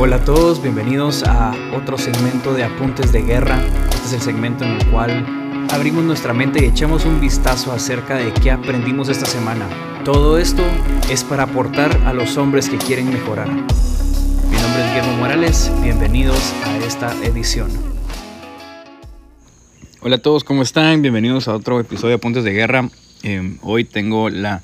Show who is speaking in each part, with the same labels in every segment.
Speaker 1: Hola a todos, bienvenidos a otro segmento de Apuntes de Guerra. Este es el segmento en el cual abrimos nuestra mente y echamos un vistazo acerca de qué aprendimos esta semana. Todo esto es para aportar a los hombres que quieren mejorar. Mi nombre es Guillermo Morales, bienvenidos a esta edición.
Speaker 2: Hola a todos, ¿cómo están? Bienvenidos a otro episodio de Apuntes de Guerra. Eh, hoy tengo la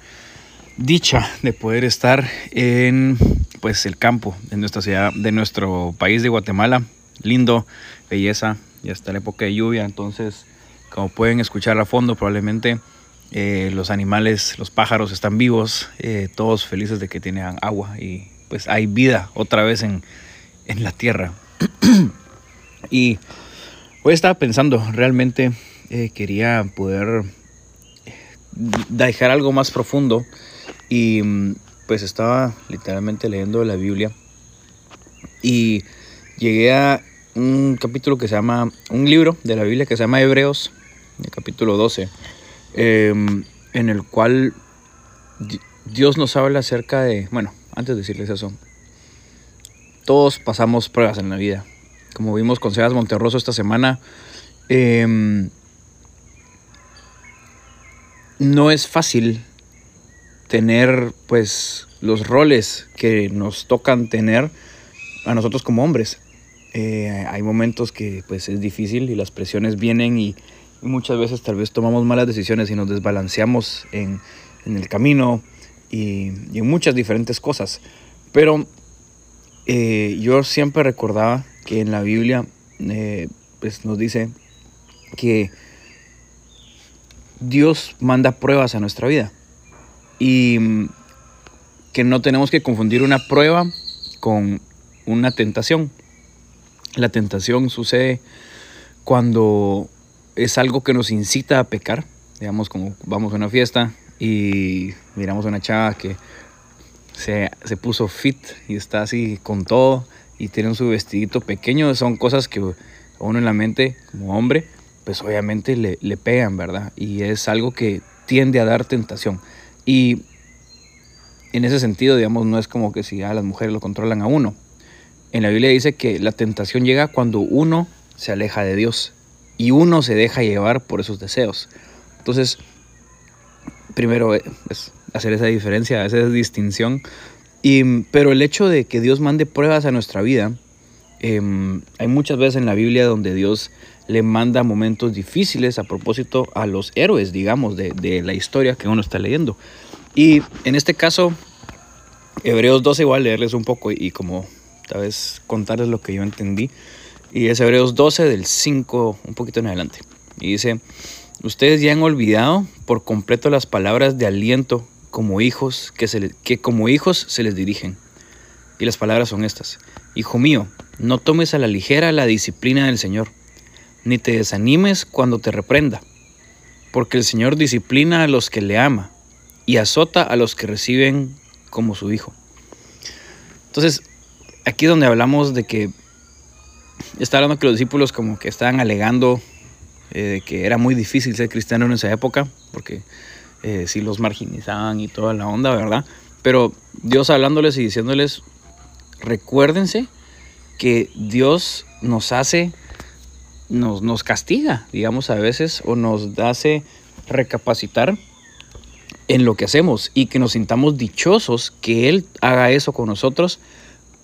Speaker 2: dicha de poder estar en pues el campo de nuestra ciudad, de nuestro país de Guatemala. Lindo, belleza, ya está la época de lluvia, entonces como pueden escuchar a fondo probablemente eh, los animales, los pájaros están vivos, eh, todos felices de que tienen agua y pues hay vida otra vez en, en la tierra. y hoy estaba pensando, realmente eh, quería poder dejar algo más profundo y mm, pues estaba literalmente leyendo la Biblia y llegué a un capítulo que se llama, un libro de la Biblia que se llama Hebreos, el capítulo 12, em, en el cual Di- Dios nos habla acerca de, bueno, antes de decirles eso, todos pasamos pruebas en la vida. Como vimos con Sebas Monterroso esta semana, em, no es fácil tener pues los roles que nos tocan tener a nosotros como hombres. Eh, hay momentos que pues es difícil y las presiones vienen y muchas veces tal vez tomamos malas decisiones y nos desbalanceamos en, en el camino y, en muchas diferentes cosas. Pero eh, yo siempre recordaba que en la Biblia eh, pues nos dice que Dios manda pruebas a nuestra vida y mm, que no tenemos que confundir una prueba con una tentación. La tentación sucede cuando es algo que nos incita a pecar, digamos como vamos a una fiesta y miramos a una chava que se, se puso fit y está así con todo y tiene su vestidito pequeño, son cosas que uno en la mente como hombre, pues obviamente le, le pegan, ¿verdad? Y es algo que tiende a dar tentación. Y en ese sentido, digamos, no es como que si a las mujeres lo controlan a uno. En la Biblia dice que la tentación llega cuando uno se aleja de Dios y uno se deja llevar por esos deseos. Entonces, primero es hacer esa diferencia, esa distinción. Y, pero el hecho de que Dios mande pruebas a nuestra vida, eh, hay muchas veces en la Biblia donde Dios le manda momentos difíciles a propósito a los héroes, digamos, de, de la historia que uno está leyendo. Y en este caso, Hebreos 12, igual leerles un poco y, como tal vez contarles lo que yo entendí. Y es Hebreos 12 del 5, un poquito en adelante. Y dice, ustedes ya han olvidado por completo las palabras de aliento como hijos que, se que como hijos se les dirigen. Y las palabras son estas. Hijo mío, no tomes a la ligera la disciplina del Señor, ni te desanimes cuando te reprenda, porque el Señor disciplina a los que le ama y azota a los que reciben como su hijo. Entonces, aquí donde hablamos de que está hablando que los discípulos como que estaban alegando eh, que era muy difícil ser cristiano en esa época, porque eh, sí los marginizaban y toda la onda, ¿verdad? Pero Dios hablándoles y diciéndoles, recuérdense que Dios nos hace, nos, nos castiga, digamos a veces, o nos hace recapacitar en lo que hacemos y que nos sintamos dichosos que Él haga eso con nosotros,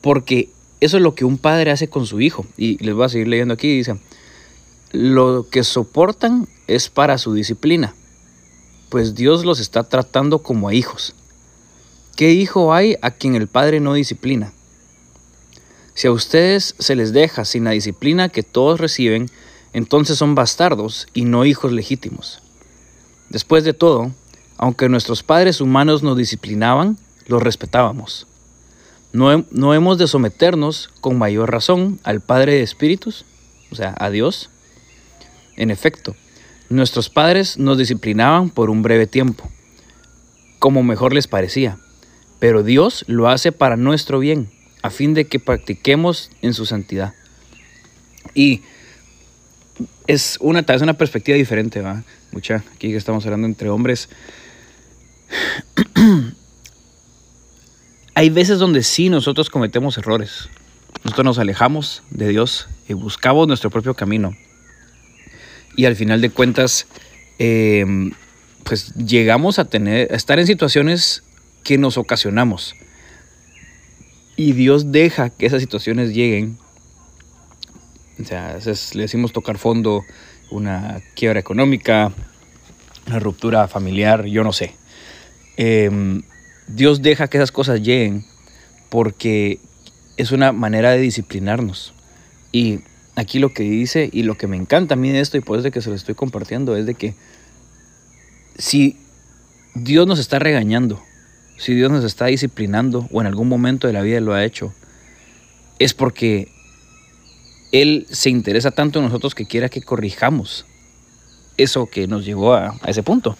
Speaker 2: porque eso es lo que un padre hace con su hijo. Y les voy a seguir leyendo aquí, dice, lo que soportan es para su disciplina, pues Dios los está tratando como a hijos. ¿Qué hijo hay a quien el padre no disciplina? Si a ustedes se les deja sin la disciplina que todos reciben, entonces son bastardos y no hijos legítimos. Después de todo, aunque nuestros padres humanos nos disciplinaban, los respetábamos. ¿No, ¿No hemos de someternos con mayor razón al Padre de Espíritus? O sea, a Dios. En efecto, nuestros padres nos disciplinaban por un breve tiempo, como mejor les parecía, pero Dios lo hace para nuestro bien, a fin de que practiquemos en su santidad. Y es una, una perspectiva diferente, ¿va? Mucha, aquí que estamos hablando entre hombres. Hay veces donde sí nosotros cometemos errores. Nosotros nos alejamos de Dios y buscamos nuestro propio camino. Y al final de cuentas, em, pues llegamos a tener, a estar en situaciones que nos ocasionamos. Y Dios deja que esas situaciones lleguen. O sea, le decimos tocar fondo, una quiebra económica, una ruptura familiar, yo no sé. Em, Dios deja que esas cosas lleguen porque es una manera de disciplinarnos. Y aquí lo que dice y lo que me encanta a mí de esto y por eso que se lo estoy compartiendo es de que si Dios nos está regañando, si Dios nos está disciplinando o en algún momento de la vida lo ha hecho, es porque Él se interesa tanto en nosotros que quiera que corrijamos eso que nos llevó a, a ese punto.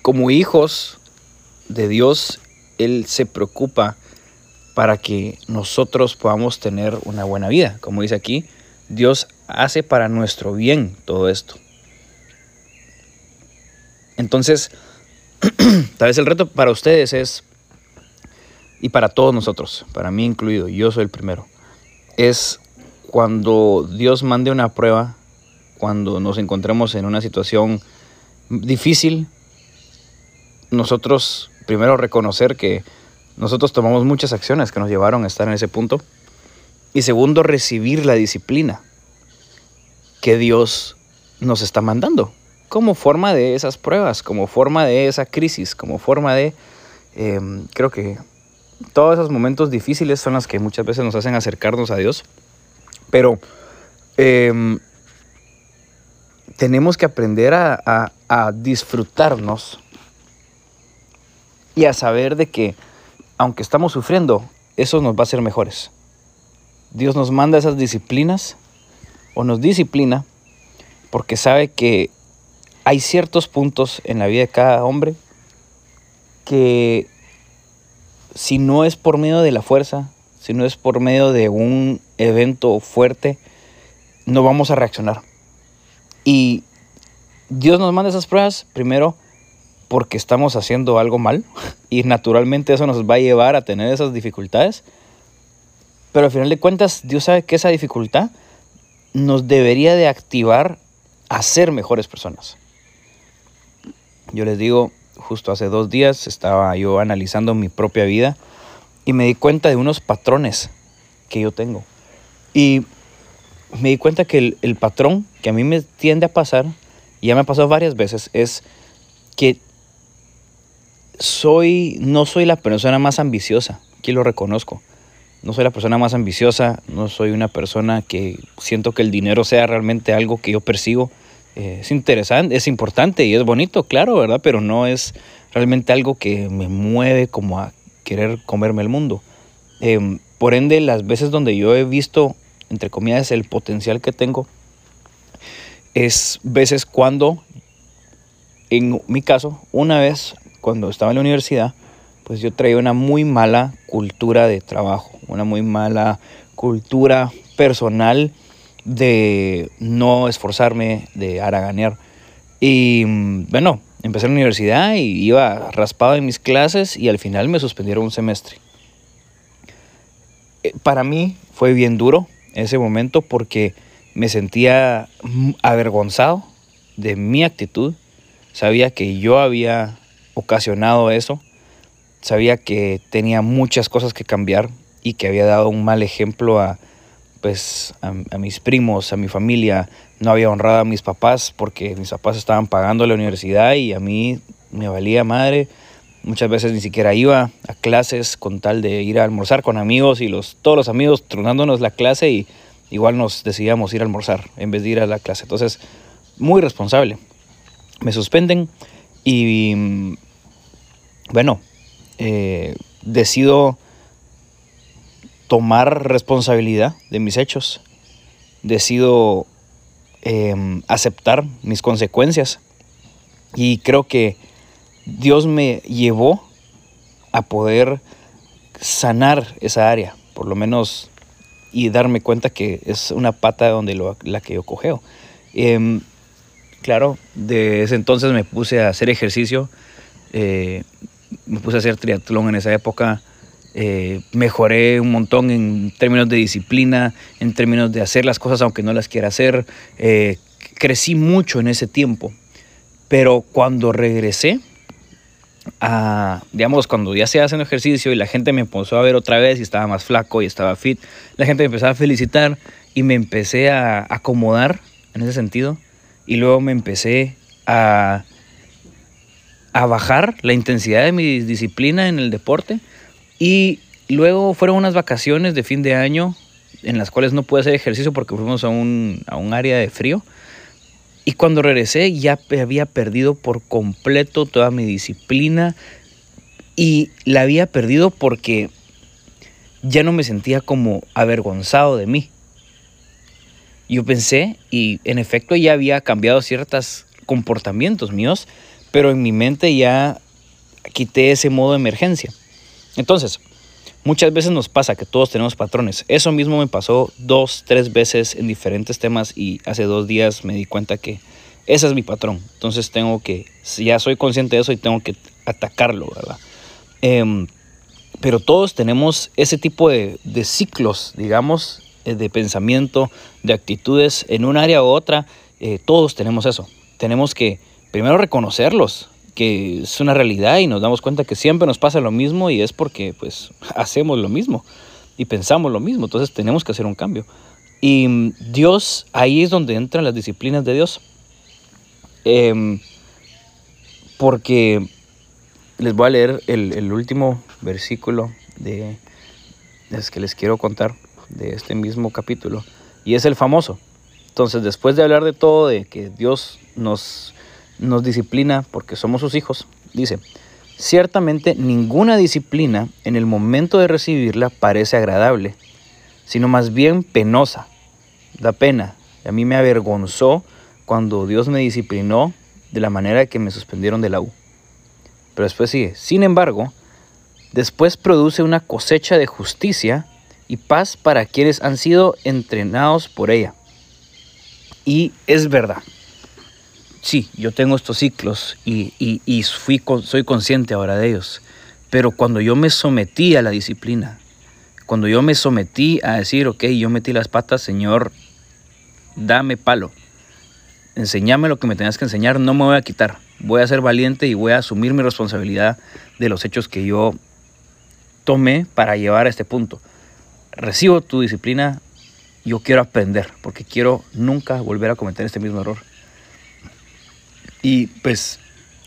Speaker 2: Como hijos de Dios, Él se preocupa para que nosotros podamos tener una buena vida. Como dice aquí, Dios hace para nuestro bien todo esto. Entonces, tal vez el reto para ustedes es, y para todos nosotros, para mí incluido, yo soy el primero, es cuando Dios mande una prueba, cuando nos encontremos en una situación difícil, nosotros primero reconocer que nosotros tomamos muchas acciones que nos llevaron a estar en ese punto. Y segundo, recibir la disciplina que Dios nos está mandando como forma de esas pruebas, como forma de esa crisis, como forma de, em, creo que todos esos momentos difíciles son los que muchas veces nos hacen acercarnos a Dios. Pero em, tenemos que aprender a, a disfrutarnos y a saber de que aunque estamos sufriendo, eso nos va a hacer mejores. Dios nos manda esas disciplinas o nos disciplina porque sabe que hay ciertos puntos en la vida de cada hombre que si no es por medio de la fuerza, si no es por medio de un evento fuerte, no vamos a reaccionar. Y Dios nos manda esas pruebas primero porque estamos haciendo algo mal y naturalmente eso nos va a llevar a tener esas dificultades. Pero al final de cuentas, Dios sabe que esa dificultad nos debería de activar a ser mejores personas. Yo les digo, justo hace dos días estaba yo analizando mi propia vida y me di cuenta de unos patrones que yo tengo. Y me di cuenta que el, el patrón que a mí me tiende a pasar, y ya me ha pasado varias veces, es que soy, no soy la persona más ambiciosa, aquí lo reconozco. No soy la persona más ambiciosa, no soy una persona que siento que el dinero sea realmente algo que yo persigo. Eh, es interesante, es importante y es bonito, claro, ¿verdad? Pero no es realmente algo que me mueve como a querer comerme el mundo. Em, por ende, las veces donde yo he visto, entre comillas, el potencial que tengo, es veces cuando, en mi caso, una vez cuando estaba en la universidad, pues yo traía una muy mala cultura de trabajo, una muy mala cultura personal de no esforzarme, de haraganear. Y mm, bueno, empecé la universidad y iba raspado en mis clases y al final me suspendieron un semestre. Eh, para mí fue bien duro ese momento porque me sentía avergonzado de mi actitud. Sabía que yo había ocasionado eso. Sabía que tenía muchas cosas que cambiar y que había dado un mal ejemplo a, pues, a, mis primos, a mi familia. No había honrado a mis papás porque mis papás estaban pagando la universidad y a mí me valía madre. Muchas veces ni siquiera iba a clases con tal de ir a almorzar con amigos y los, todos los amigos tronándonos la clase y igual nos decidíamos ir a almorzar en vez de ir a la clase. Entonces, muy responsable. Me suspenden y bueno, eh, decido tomar responsabilidad de mis hechos. Decido em, aceptar mis consecuencias. Y creo que Dios me llevó a poder sanar esa área, por lo menos, y darme cuenta que es una pata donde la que yo cogeo. Em, claro, de ese entonces me puse a hacer ejercicio, eh, me puse a hacer triatlón en esa época, eh, mejoré un montón en términos de disciplina, en términos de hacer las cosas aunque no las quiera hacer, eh, crecí mucho en ese tiempo, pero cuando regresé, a, digamos, cuando ya estaba haciendo ejercicio y la gente me empezó a ver otra vez y estaba más flaco y estaba fit, la gente me empezó a felicitar y me empecé a acomodar en ese sentido. Y luego me empecé a, a bajar la intensidad de mi disciplina en el deporte y luego fueron unas vacaciones de fin de año en las cuales no pude hacer ejercicio porque fuimos a un, a un área de frío y cuando regresé ya había perdido por completo toda mi disciplina y la había perdido porque ya no me sentía como avergonzado de mí. Yo pensé y en efecto ya había cambiado ciertos comportamientos míos, pero en mi mente ya quité ese modo de emergencia. Entonces, Muchas veces nos pasa que todos tenemos patrones. Eso mismo me pasó dos, tres veces en diferentes temas y hace dos días me di cuenta que ese es mi patrón. Entonces tengo que, ya soy consciente de eso y tengo que atacarlo, ¿verdad? Em, pero todos tenemos ese tipo de, ciclos, digamos, eh, de pensamiento, de actitudes en un área u otra. Eh, todos tenemos eso. Tenemos que primero reconocerlos, que es una realidad y nos damos cuenta que siempre nos pasa lo mismo y es porque pues hacemos lo mismo y pensamos lo mismo, entonces tenemos que hacer un cambio. Y mm, Dios, ahí es donde entran las disciplinas de Dios. Em, porque les voy a leer el, último versículo de, que les quiero contar de este mismo capítulo y es el famoso. Entonces, después de hablar de todo, de que Dios nos nos disciplina porque somos sus hijos. Dice, ciertamente ninguna disciplina en el momento de recibirla parece agradable, sino más bien penosa. Da pena. A mí me avergonzó cuando Dios me disciplinó de la manera que me suspendieron de la U. Pero después sigue, sin embargo, después produce una cosecha de justicia y paz para quienes han sido entrenados por ella. Y es verdad sí, yo tengo estos ciclos y, fui, soy consciente ahora de ellos. Pero cuando yo me sometí a la disciplina, cuando yo me sometí a decir, ok, yo metí las patas, Señor, dame palo, enséñame lo que me tengas que enseñar, no me voy a quitar, voy a ser valiente y voy a asumir mi responsabilidad de los hechos que yo tomé para llevar a este punto. Recibo tu disciplina, yo quiero aprender, porque quiero nunca volver a cometer este mismo error. Y pues,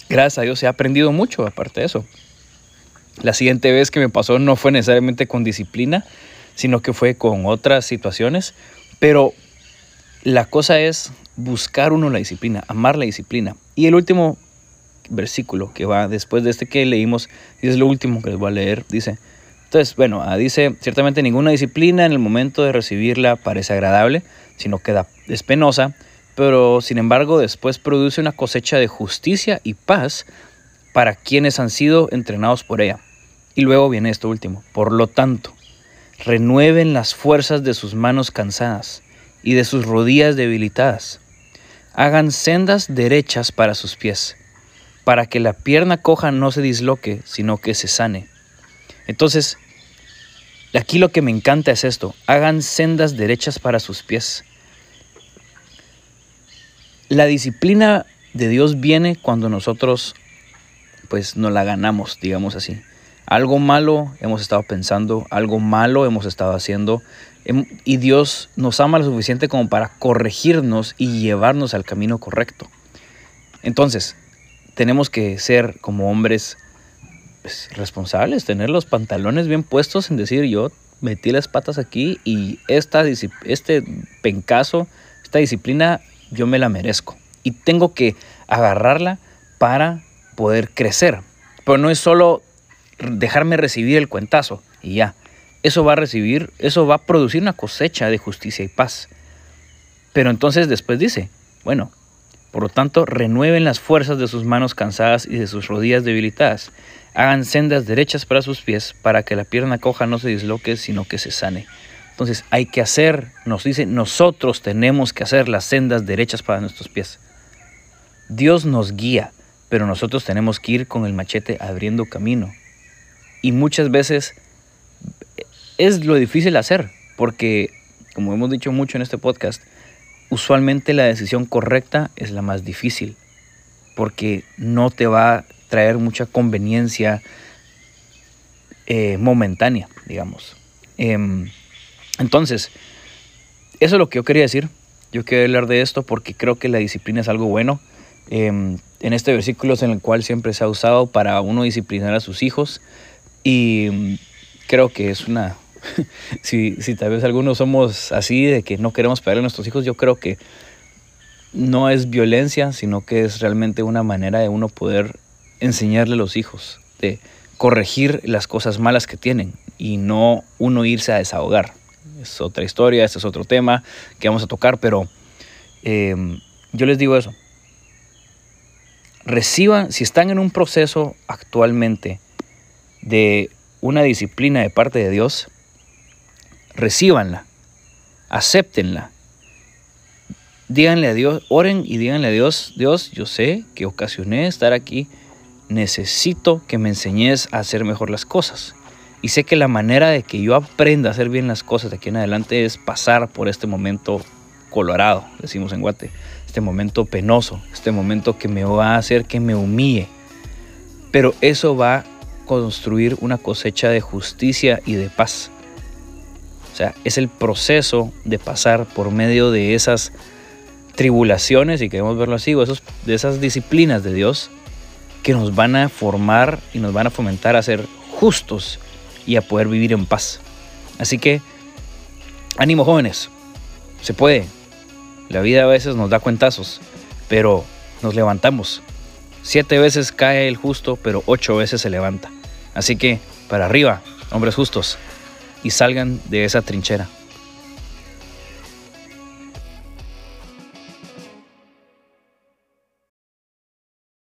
Speaker 2: gracias a Dios he aprendido mucho aparte de eso. La siguiente vez que me pasó no fue necesariamente con disciplina, sino que fue con otras situaciones. Pero la cosa es buscar uno la disciplina, amar la disciplina. Y el último versículo que va después de este que leímos, y es lo último que les voy a leer, dice, entonces, bueno, ah, dice, ciertamente ninguna disciplina en el momento de recibirla parece agradable, sino que es penosa, pero sin embargo después produce una cosecha de justicia y paz para quienes han sido entrenados por ella. Y luego viene esto último. Por lo tanto, renueven las fuerzas de sus manos cansadas y de sus rodillas debilitadas. Hagan sendas derechas para sus pies, para que la pierna coja no se disloque, sino que se sane. Entonces, aquí lo que me encanta es esto. Hagan sendas derechas para sus pies. La disciplina de Dios viene cuando nosotros pues nos la ganamos, digamos así. Algo malo hemos estado pensando, algo malo hemos estado haciendo em, y Dios nos ama lo suficiente como para corregirnos y llevarnos al camino correcto. Entonces, tenemos que ser como hombres pues, responsables, tener los pantalones bien puestos en decir yo metí las patas aquí y esta, este pencazo, esta disciplina yo me la merezco y tengo que agarrarla para poder crecer. Pero no es solo dejarme recibir el cuentazo y ya. eso va a recibir, eso va a producir una cosecha de justicia y paz. Pero entonces después dice, bueno, por lo tanto, renueven las fuerzas de sus manos cansadas y de sus rodillas debilitadas. Hagan sendas derechas para sus pies, para que la pierna coja no se disloque, sino que se sane. Entonces hay que hacer, nos dice, nosotros tenemos que hacer las sendas derechas para nuestros pies. Dios nos guía, pero nosotros tenemos que ir con el machete abriendo camino. Y muchas veces es lo difícil hacer, porque, como hemos dicho mucho en este podcast, usualmente la decisión correcta es la más difícil, porque no te va a traer mucha conveniencia eh, momentánea, digamos. Em, entonces, eso es lo que yo quería decir. Yo quería hablar de esto porque creo que la disciplina es algo bueno. Em, en este versículo es en el cual siempre se ha usado para uno disciplinar a sus hijos y mm, creo que es una, si, si tal vez algunos somos así, de que no queremos pegarle a nuestros hijos, yo creo que no es violencia, sino que es realmente una manera de uno poder enseñarle a los hijos, de corregir las cosas malas que tienen y no uno irse a desahogar. Es otra historia, este es otro tema que vamos a tocar, pero em, yo les digo eso. Reciban, si están en un proceso actualmente de una disciplina de parte de Dios, recíbanla, acéptenla. Díganle a Dios, oren y díganle a Dios, Dios, yo sé que ocasioné estar aquí, necesito que me enseñes a hacer mejor las cosas. Y sé que la manera de que yo aprenda a hacer bien las cosas de aquí en adelante es pasar por este momento colorado, decimos en Guate, este momento penoso, este momento que me va a hacer que me humille. Pero eso va a construir una cosecha de justicia y de paz. O sea, es el proceso de pasar por medio de esas tribulaciones, y queremos verlo así, o esos, de esas disciplinas de Dios que nos van a formar y nos van a fomentar a ser justos y a poder vivir en paz. Así que, ánimo jóvenes, se puede. La vida a veces nos da cuentazos, pero nos levantamos. Siete veces cae el justo, pero ocho veces se levanta. Así que, para arriba, hombres justos y salgan de esa trinchera.